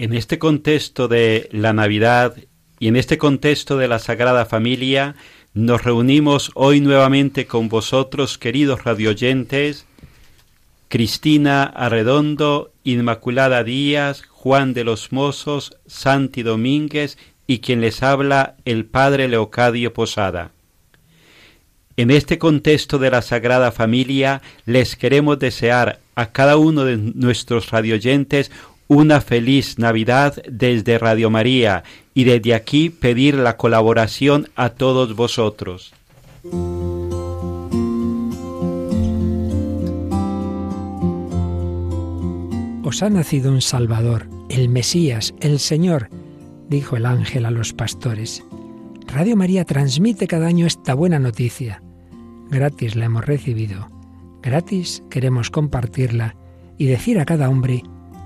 En este contexto de la Navidad y en este contexto de la Sagrada Familia, nos reunimos hoy nuevamente con vosotros, queridos radioyentes, Cristina Arredondo, Inmaculada Díaz, Juan de los Mozos, Santi Domínguez y quien les habla el Padre Leocadio Posada. En este contexto de la Sagrada Familia les queremos desear a cada uno de nuestros radioyentes una feliz Navidad desde Radio María y desde aquí pedir la colaboración a todos vosotros. Os ha nacido un Salvador, el Mesías, el Señor, dijo el ángel a los pastores. Radio María transmite cada año esta buena noticia. Gratis la hemos recibido, gratis queremos compartirla y decir a cada hombre,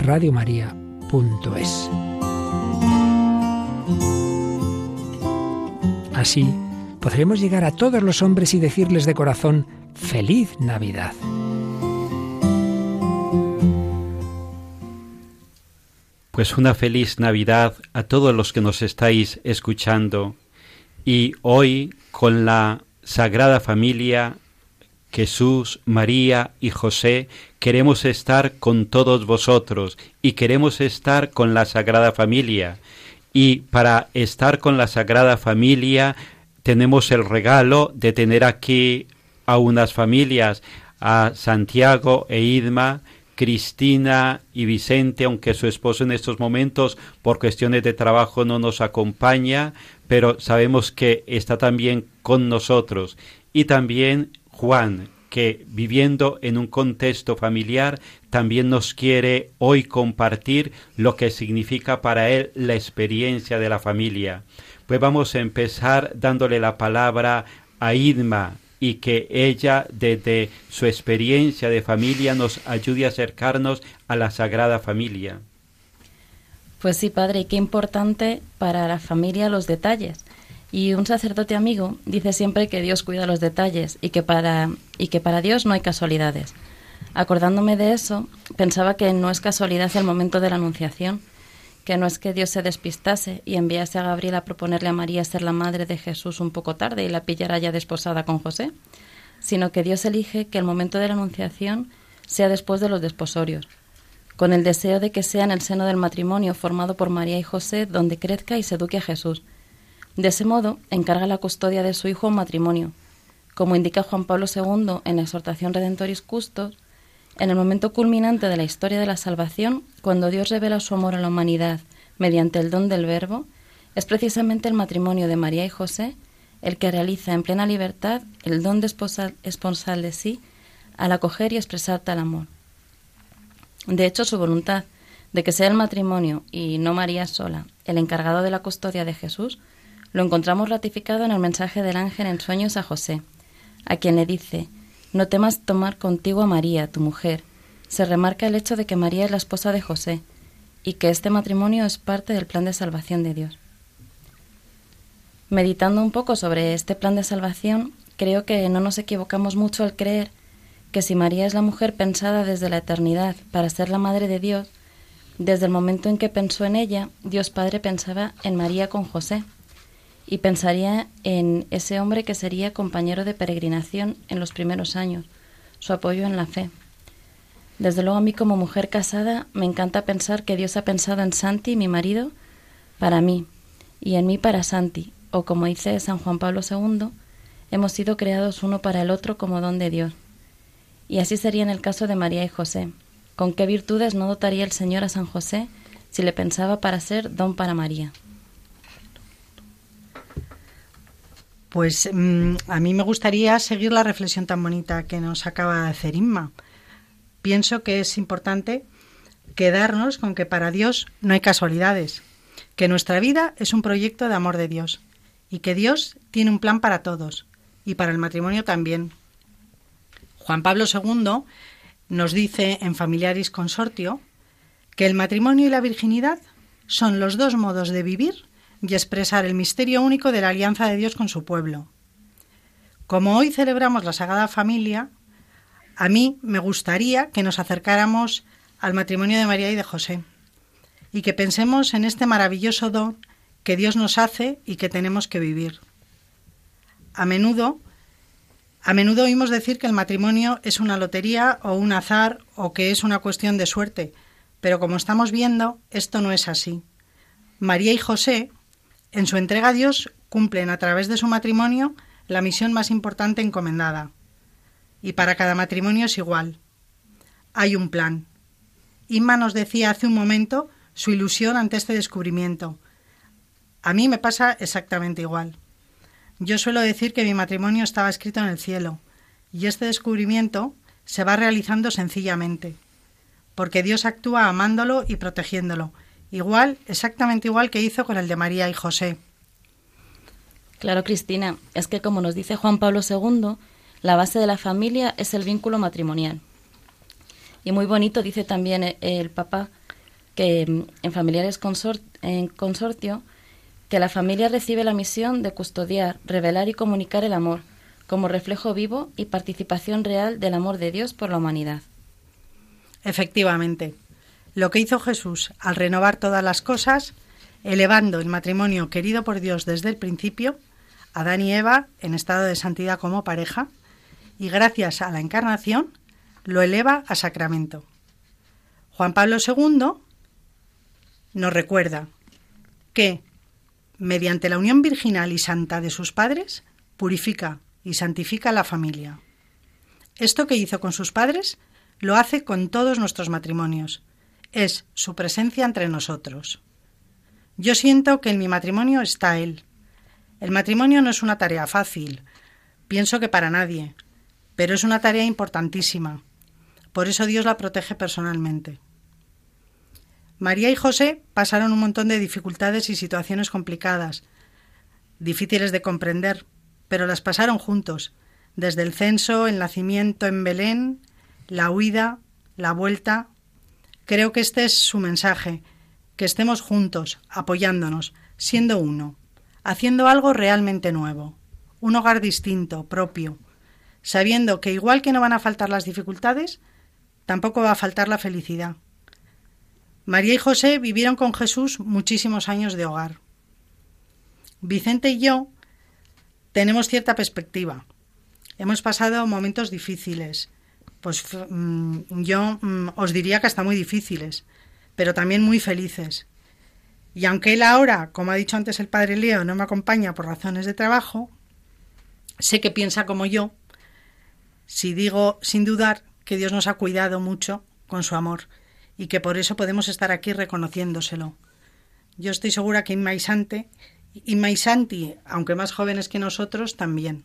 radiomaria.es. Así podremos llegar a todos los hombres y decirles de corazón, feliz Navidad. Pues una feliz Navidad a todos los que nos estáis escuchando y hoy con la Sagrada Familia, Jesús, María y José, queremos estar con todos vosotros y queremos estar con la Sagrada Familia. Y para estar con la Sagrada Familia tenemos el regalo de tener aquí a unas familias, a Santiago e Idma, Cristina y Vicente, aunque su esposo en estos momentos por cuestiones de trabajo no nos acompaña, pero sabemos que está también con nosotros. Y también Juan, que viviendo en un contexto familiar también nos quiere hoy compartir lo que significa para él la experiencia de la familia. Pues vamos a empezar dándole la palabra a Idma y que ella desde su experiencia de familia nos ayude a acercarnos a la Sagrada Familia. Pues sí, padre, qué importante para la familia los detalles. Y un sacerdote amigo dice siempre que Dios cuida los detalles y que para, y que para Dios no hay casualidades. Acordándome de eso, pensaba que no es casualidad el momento de la Anunciación, que no es que Dios se despistase y enviase a Gabriel a proponerle a María ser la madre de Jesús un poco tarde y la pillara ya desposada con José, sino que Dios elige que el momento de la Anunciación sea después de los desposorios, con el deseo de que sea en el seno del matrimonio formado por María y José donde crezca y se a Jesús. De ese modo, encarga la custodia de su hijo a matrimonio. Como indica Juan Pablo II en la exhortación Redentoris Custos, en el momento culminante de la historia de la salvación, cuando Dios revela su amor a la humanidad mediante el don del Verbo, es precisamente el matrimonio de María y José el que realiza en plena libertad el don de esponsal de sí al acoger y expresar tal amor. De hecho, su voluntad de que sea el matrimonio y no María sola el encargado de la custodia de Jesús, lo encontramos ratificado en el mensaje del ángel en sueños a José, a quien le dice, no temas tomar contigo a María, tu mujer. Se remarca el hecho de que María es la esposa de José y que este matrimonio es parte del plan de salvación de Dios. Meditando un poco sobre este plan de salvación, creo que no nos equivocamos mucho al creer que si María es la mujer pensada desde la eternidad para ser la madre de Dios, desde el momento en que pensó en ella, Dios Padre pensaba en María con José y pensaría en ese hombre que sería compañero de peregrinación en los primeros años, su apoyo en la fe. Desde luego a mí como mujer casada me encanta pensar que Dios ha pensado en Santi, mi marido, para mí, y en mí para Santi, o como dice San Juan Pablo II, hemos sido creados uno para el otro como don de Dios. Y así sería en el caso de María y José. ¿Con qué virtudes no dotaría el Señor a San José si le pensaba para ser don para María? Pues mm, a mí me gustaría seguir la reflexión tan bonita que nos acaba de hacer Inma. Pienso que es importante quedarnos con que para Dios no hay casualidades, que nuestra vida es un proyecto de amor de Dios y que Dios tiene un plan para todos y para el matrimonio también. Juan Pablo II nos dice en Familiaris Consortio que el matrimonio y la virginidad son los dos modos de vivir y expresar el misterio único de la alianza de Dios con su pueblo. Como hoy celebramos la Sagrada Familia, a mí me gustaría que nos acercáramos al matrimonio de María y de José y que pensemos en este maravilloso don que Dios nos hace y que tenemos que vivir. A menudo a menudo oímos decir que el matrimonio es una lotería o un azar o que es una cuestión de suerte, pero como estamos viendo, esto no es así. María y José, en su entrega a Dios, cumplen a través de su matrimonio la misión más importante encomendada. Y para cada matrimonio es igual. Hay un plan. Inma nos decía hace un momento su ilusión ante este descubrimiento. A mí me pasa exactamente igual. Yo suelo decir que mi matrimonio estaba escrito en el cielo, y este descubrimiento se va realizando sencillamente, porque Dios actúa amándolo y protegiéndolo, igual, exactamente igual que hizo con el de María y José. Claro, Cristina, es que como nos dice Juan Pablo II, la base de la familia es el vínculo matrimonial. Y muy bonito dice también el Papa que mm, en familiares en consortio que la familia recibe la misión de custodiar, revelar y comunicar el amor, como reflejo vivo y participación real del amor de Dios por la humanidad. Efectivamente, lo que hizo Jesús al renovar todas las cosas, elevando el matrimonio querido por Dios desde el principio, Adán y Eva en estado de santidad como pareja, y gracias a la encarnación, lo eleva a sacramento. Juan Pablo II nos recuerda que mediante la unión virginal y santa de sus padres, purifica y santifica la familia. Esto que hizo con sus padres, lo hace con todos nuestros matrimonios. Es su presencia entre nosotros. Yo siento que en mi matrimonio está Él. El matrimonio no es una tarea fácil, pienso que para nadie, pero es una tarea importantísima. Por eso Dios la protege personalmente. María y José pasaron un montón de dificultades y situaciones complicadas, difíciles de comprender, pero las pasaron juntos, desde el censo, el nacimiento en Belén, la huida, la vuelta. Creo que este es su mensaje, que estemos juntos, apoyándonos, siendo uno, haciendo algo realmente nuevo, un hogar distinto, propio, sabiendo que igual que no van a faltar las dificultades, tampoco va a faltar la felicidad. María y José vivieron con Jesús muchísimos años de hogar. Vicente y yo tenemos cierta perspectiva. Hemos pasado momentos difíciles, pues mm, yo mm, os diría que hasta muy difíciles, pero también muy felices. Y aunque él ahora, como ha dicho antes el padre Leo, no me acompaña por razones de trabajo, sé que piensa como yo, si digo sin dudar que Dios nos ha cuidado mucho con su amor y que por eso podemos estar aquí reconociéndoselo. Yo estoy segura que Inma y Santi, aunque más jóvenes que nosotros, también.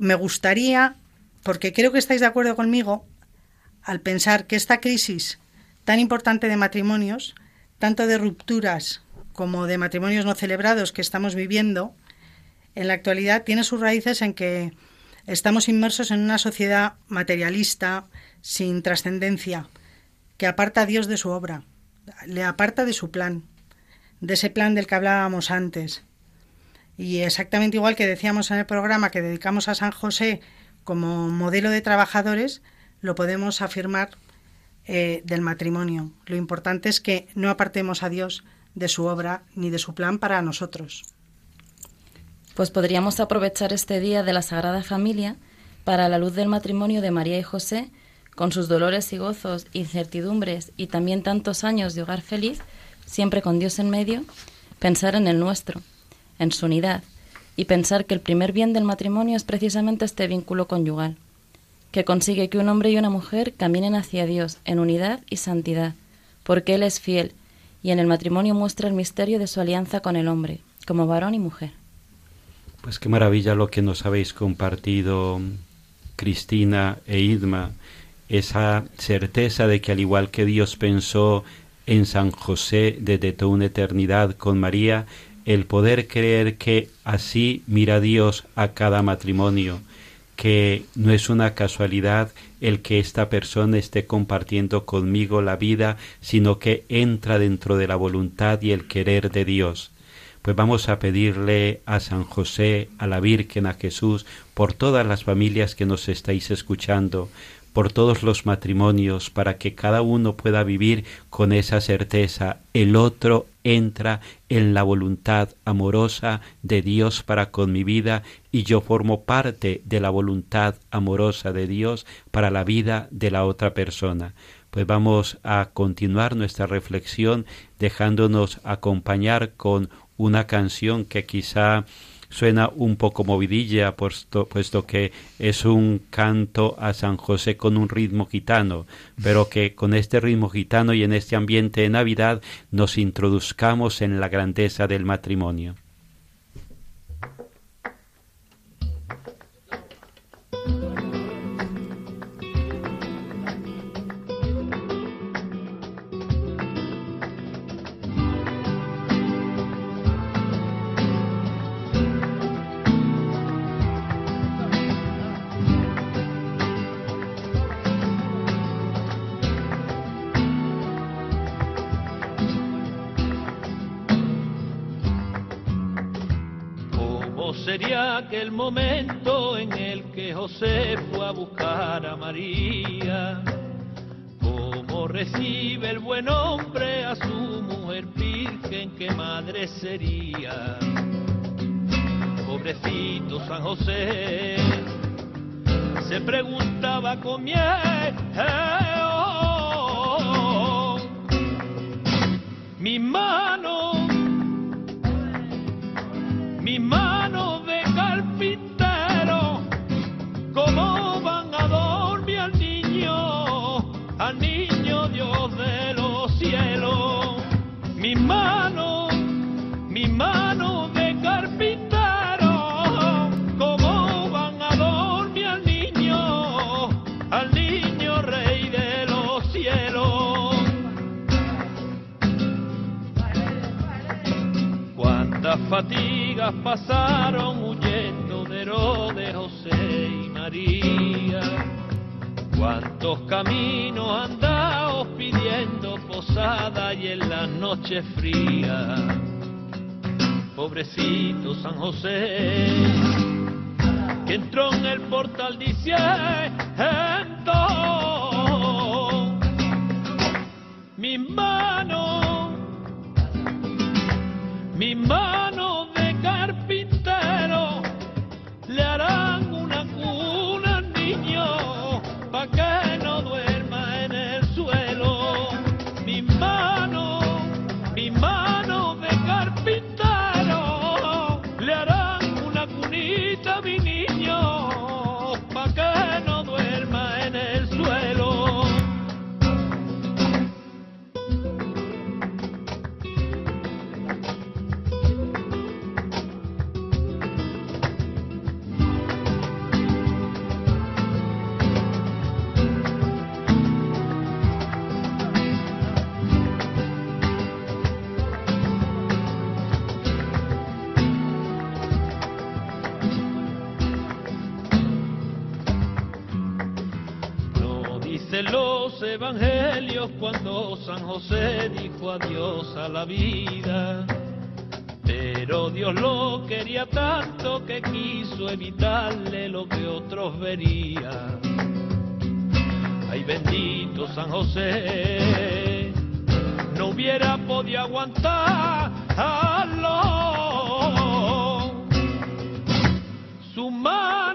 Me gustaría, porque creo que estáis de acuerdo conmigo, al pensar que esta crisis tan importante de matrimonios, tanto de rupturas como de matrimonios no celebrados que estamos viviendo, en la actualidad tiene sus raíces en que estamos inmersos en una sociedad materialista, sin trascendencia, que aparta a Dios de su obra, le aparta de su plan, de ese plan del que hablábamos antes. Y exactamente igual que decíamos en el programa que dedicamos a San José como modelo de trabajadores, lo podemos afirmar eh, del matrimonio. Lo importante es que no apartemos a Dios de su obra ni de su plan para nosotros. Pues podríamos aprovechar este día de la Sagrada Familia para la luz del matrimonio de María y José, con sus dolores y gozos, incertidumbres y también tantos años de hogar feliz, siempre con Dios en medio, pensar en el nuestro, en su unidad, y pensar que el primer bien del matrimonio es precisamente este vínculo conyugal que consigue que un hombre y una mujer caminen hacia Dios en unidad y santidad, porque Él es fiel, y en el matrimonio muestra el misterio de su alianza con el hombre, como varón y mujer. Pues qué maravilla lo que nos habéis compartido, Cristina e Idma, esa certeza de que al igual que Dios pensó en San José desde toda una eternidad con María, el poder creer que así mira Dios a cada matrimonio, que no es una casualidad el que esta persona esté compartiendo conmigo la vida, sino que entra dentro de la voluntad y el querer de Dios. Pues vamos a pedirle a San José, a la Virgen, a Jesús, por todas las familias que nos estáis escuchando, por todos los matrimonios, para que cada uno pueda vivir con esa certeza. El otro entra en la voluntad amorosa de Dios para con mi vida y yo formo parte de la voluntad amorosa de Dios para la vida de la otra persona. Pues vamos a continuar nuestra reflexión dejándonos acompañar con una canción que quizá suena un poco movidilla, puesto, puesto que es un canto a San José con un ritmo gitano, pero que con este ritmo gitano y en este ambiente de Navidad nos introduzcamos en la grandeza del matrimonio. Aquel momento en el que José fue a buscar a María. Cómo recibe el buen hombre a su mujer virgen, qué madre sería. Pobrecito San José, se preguntaba con miedo. mi mano, fatigas pasaron de José y María. Cuántos caminos andaos pidiendo posada y en la noche fría. Pobrecito San José, que entró en el portal diciendo, mi mano, mi mano cuando San José dijo adiós a la vida. Pero Dios lo quería tanto que quiso evitarle lo que otros verían. Ay bendito San José, no hubiera podido aguantar su mano,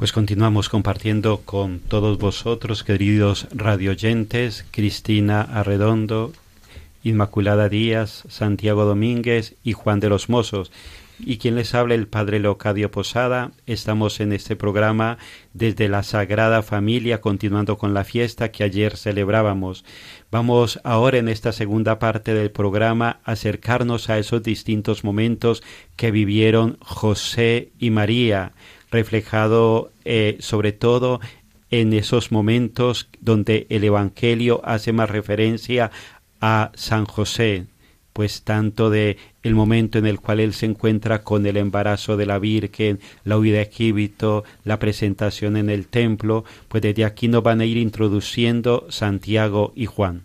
Pues continuamos compartiendo con todos vosotros, queridos radioyentes, Cristina Arredondo, Inmaculada Díaz, Santiago Domínguez y Juan de los Mozos. Y quien les habla el Padre Leocadio Posada. Estamos en este programa desde la Sagrada Familia, continuando con la fiesta que ayer celebrábamos. Vamos ahora en esta segunda parte del programa a acercarnos a esos distintos momentos que vivieron José y María, reflejado eh, sobre todo en esos momentos donde el Evangelio hace más referencia a San José, pues tanto de el momento en el cual él se encuentra con el embarazo de la Virgen, la huida a Egipto, la presentación en el templo, pues desde aquí nos van a ir introduciendo Santiago y Juan.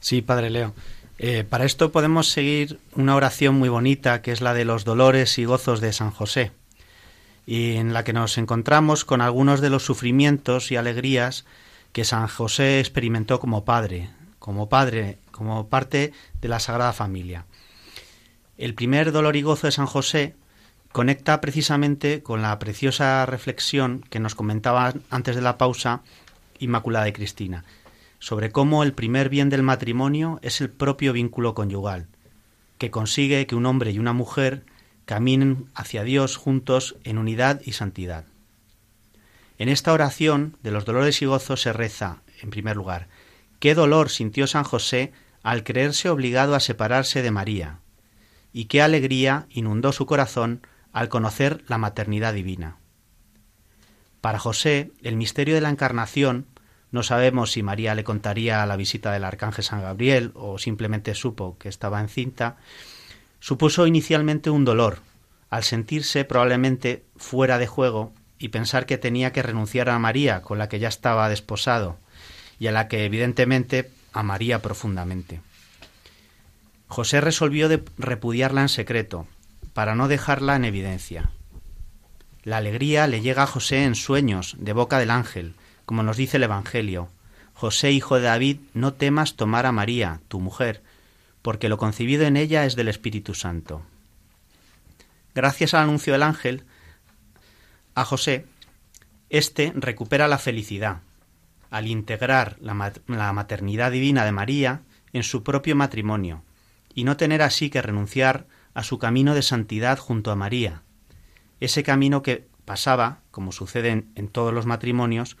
Sí, Padre Leo. Eh, para esto podemos seguir una oración muy bonita que es la de los dolores y gozos de San José, y en la que nos encontramos con algunos de los sufrimientos y alegrías que San José experimentó como padre, como padre, como parte de la Sagrada Familia. El primer dolor y gozo de San José conecta precisamente con la preciosa reflexión que nos comentaba antes de la pausa Inmaculada de Cristina, sobre cómo el primer bien del matrimonio es el propio vínculo conyugal, que consigue que un hombre y una mujer caminen hacia Dios juntos en unidad y santidad. En esta oración de los dolores y gozos se reza, en primer lugar, qué dolor sintió San José al creerse obligado a separarse de María, y qué alegría inundó su corazón al conocer la maternidad divina. Para José, el misterio de la encarnación, no sabemos si María le contaría la visita del arcángel San Gabriel o simplemente supo que estaba encinta, supuso inicialmente un dolor, al sentirse probablemente fuera de juego y pensar que tenía que renunciar a María, con la que ya estaba desposado, y a la que evidentemente amaría profundamente. José resolvió de repudiarla en secreto, para no dejarla en evidencia. La alegría le llega a José en sueños, de boca del ángel, como nos dice el Evangelio. José, hijo de David, no temas tomar a María, tu mujer, porque lo concebido en ella es del Espíritu Santo. Gracias al anuncio del ángel a José, éste recupera la felicidad al integrar la, maternidad divina de María en su propio matrimonio y no tener así que renunciar a su camino de santidad junto a María, ese camino que pasaba, como sucede en, en todos los matrimonios,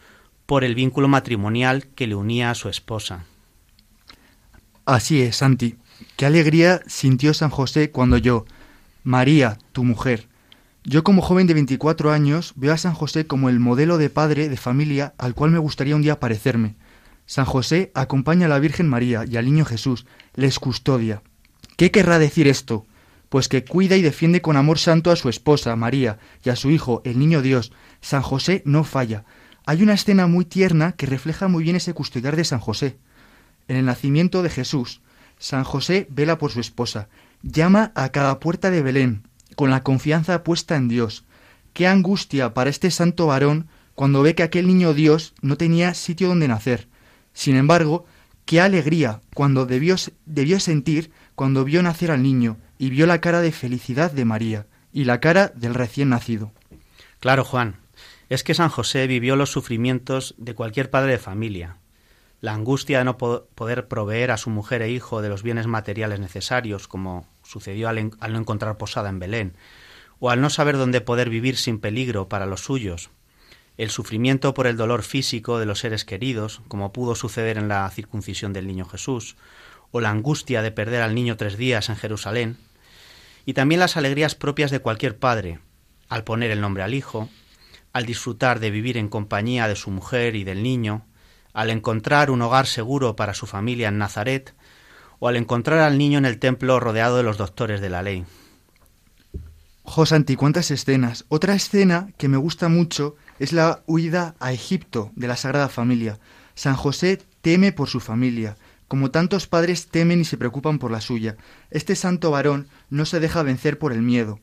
por el vínculo matrimonial que le unía a su esposa. Así es, Santi. Qué alegría sintió San José cuando yo, María, tu mujer, yo como joven de 24 años veo a San José como el modelo de padre de familia al cual me gustaría un día parecerme. San José acompaña a la Virgen María y al niño Jesús, les custodia. ¿Qué querrá decir esto? Pues que cuida y defiende con amor santo a su esposa, María, y a su hijo, el niño Dios. San José no falla. Hay una escena muy tierna que refleja muy bien ese custodiar de San José. En el nacimiento de Jesús, San José vela por su esposa, llama a cada puerta de Belén, con la confianza puesta en Dios. Qué angustia para este santo varón cuando ve que aquel niño Dios no tenía sitio donde nacer. Sin embargo, qué alegría cuando debió, debió sentir cuando vio nacer al niño y vio la cara de felicidad de María y la cara del recién nacido. Claro, Juan, es que San José vivió los sufrimientos de cualquier padre de familia. La angustia de no poder proveer a su mujer e hijo de los bienes materiales necesarios, como sucedió al, no encontrar posada en Belén, o al no saber dónde poder vivir sin peligro para los suyos. el sufrimiento por el dolor físico de los seres queridos, como pudo suceder en la circuncisión del niño Jesús, o la angustia de perder al niño tres días en Jerusalén, y también las alegrías propias de cualquier padre, al poner el nombre al hijo, al disfrutar de vivir en compañía de su mujer y del niño, al encontrar un hogar seguro para su familia en Nazaret, o al encontrar al niño en el templo rodeado de los doctores de la ley. Josanti, cuántas escenas. Otra escena que me gusta mucho es la huida a Egipto de la Sagrada Familia. San José teme por su familia, como tantos padres temen y se preocupan por la suya. Este santo varón no se deja vencer por el miedo.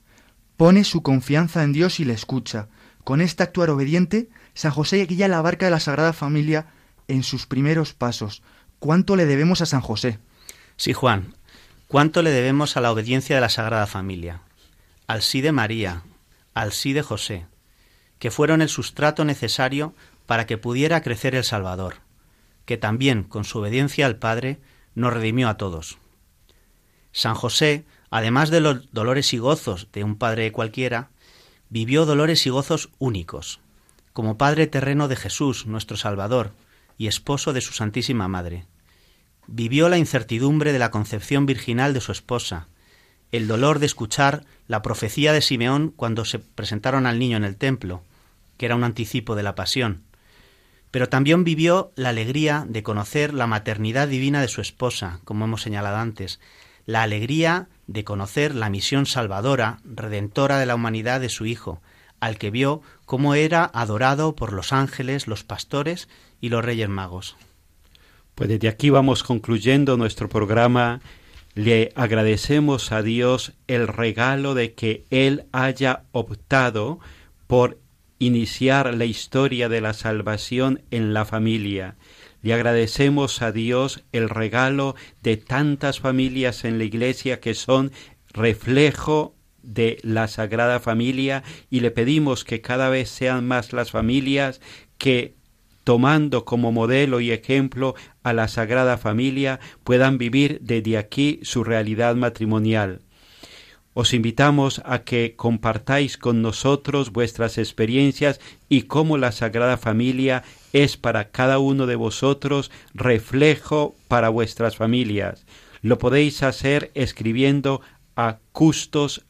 Pone su confianza en Dios y le escucha. Con este actuar obediente, San José guía la barca de la Sagrada Familia en sus primeros pasos. ¿Cuánto le debemos a San José? Sí, Juan. ¿Cuánto le debemos a la obediencia de la Sagrada Familia? Al sí de María, al sí de José, que fueron el sustrato necesario para que pudiera crecer el Salvador, que también, con su obediencia al Padre, nos redimió a todos. San José, además de los dolores y gozos de un padre cualquiera, vivió dolores y gozos únicos, como Padre terreno de Jesús, nuestro Salvador, y esposo de su Santísima Madre. Vivió la incertidumbre de la concepción virginal de su esposa, el dolor de escuchar la profecía de Simeón cuando se presentaron al niño en el templo, que era un anticipo de la pasión. Pero también vivió la alegría de conocer la maternidad divina de su esposa, como hemos señalado antes, la alegría de conocer la misión salvadora, redentora de la humanidad de su Hijo, al que vio cómo era adorado por los ángeles, los pastores y los reyes magos. Pues desde aquí vamos concluyendo nuestro programa. Le agradecemos a Dios el regalo de que Él haya optado por iniciar la historia de la salvación en la familia. Le agradecemos a Dios el regalo de tantas familias en la Iglesia que son reflejo de la Sagrada Familia y le pedimos que cada vez sean más las familias que tomando como modelo y ejemplo a la Sagrada Familia puedan vivir desde aquí su realidad matrimonial. Os invitamos a que compartáis con nosotros vuestras experiencias y cómo la Sagrada Familia es para cada uno de vosotros reflejo para vuestras familias. Lo podéis hacer escribiendo a custos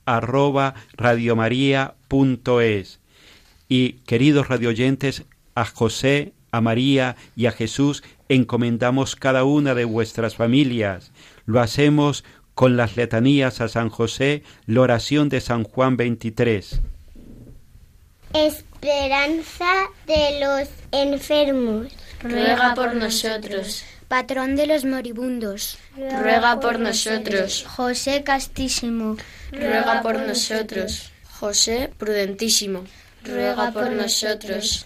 Y queridos radioyentes, a José, a María y a Jesús encomendamos cada una de vuestras familias. Lo hacemos con las letanías a San José, la oración de San Juan 23. Esperanza de los enfermos. Ruega por nosotros. Patrón de los moribundos. Ruega por nosotros. José Castísimo. Ruega por nosotros. José Prudentísimo. Ruega por nosotros.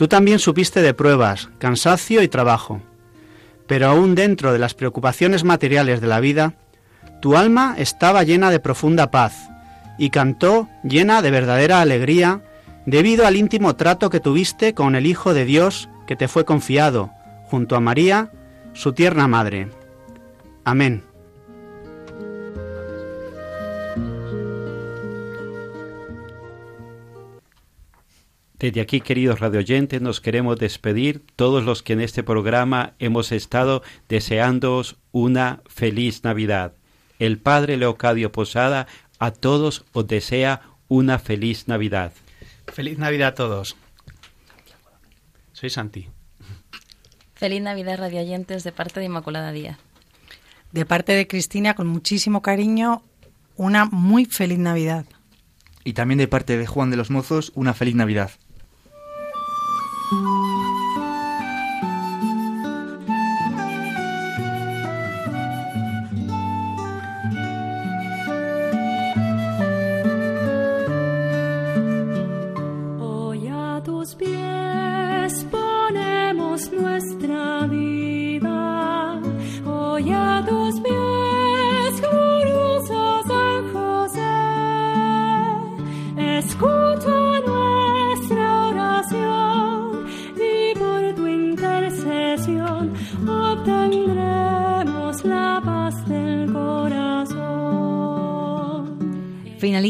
Tú también supiste de pruebas, cansancio y trabajo, pero aún dentro de las preocupaciones materiales de la vida, tu alma estaba llena de profunda paz y cantó llena de verdadera alegría debido al íntimo trato que tuviste con el Hijo de Dios que te fue confiado, junto a María, su tierna madre. Amén. Desde aquí, queridos radioyentes, nos queremos despedir, todos los que en este programa hemos estado deseándoos una feliz Navidad. El Padre Leocadio Posada a todos os desea una feliz Navidad. Feliz Navidad a todos. Soy Santi. Feliz Navidad, radioyentes, de parte de Inmaculada Díaz. De parte de Cristina, con muchísimo cariño, una muy feliz Navidad. Y también de parte de Juan de los Mozos, una feliz Navidad. Thank you.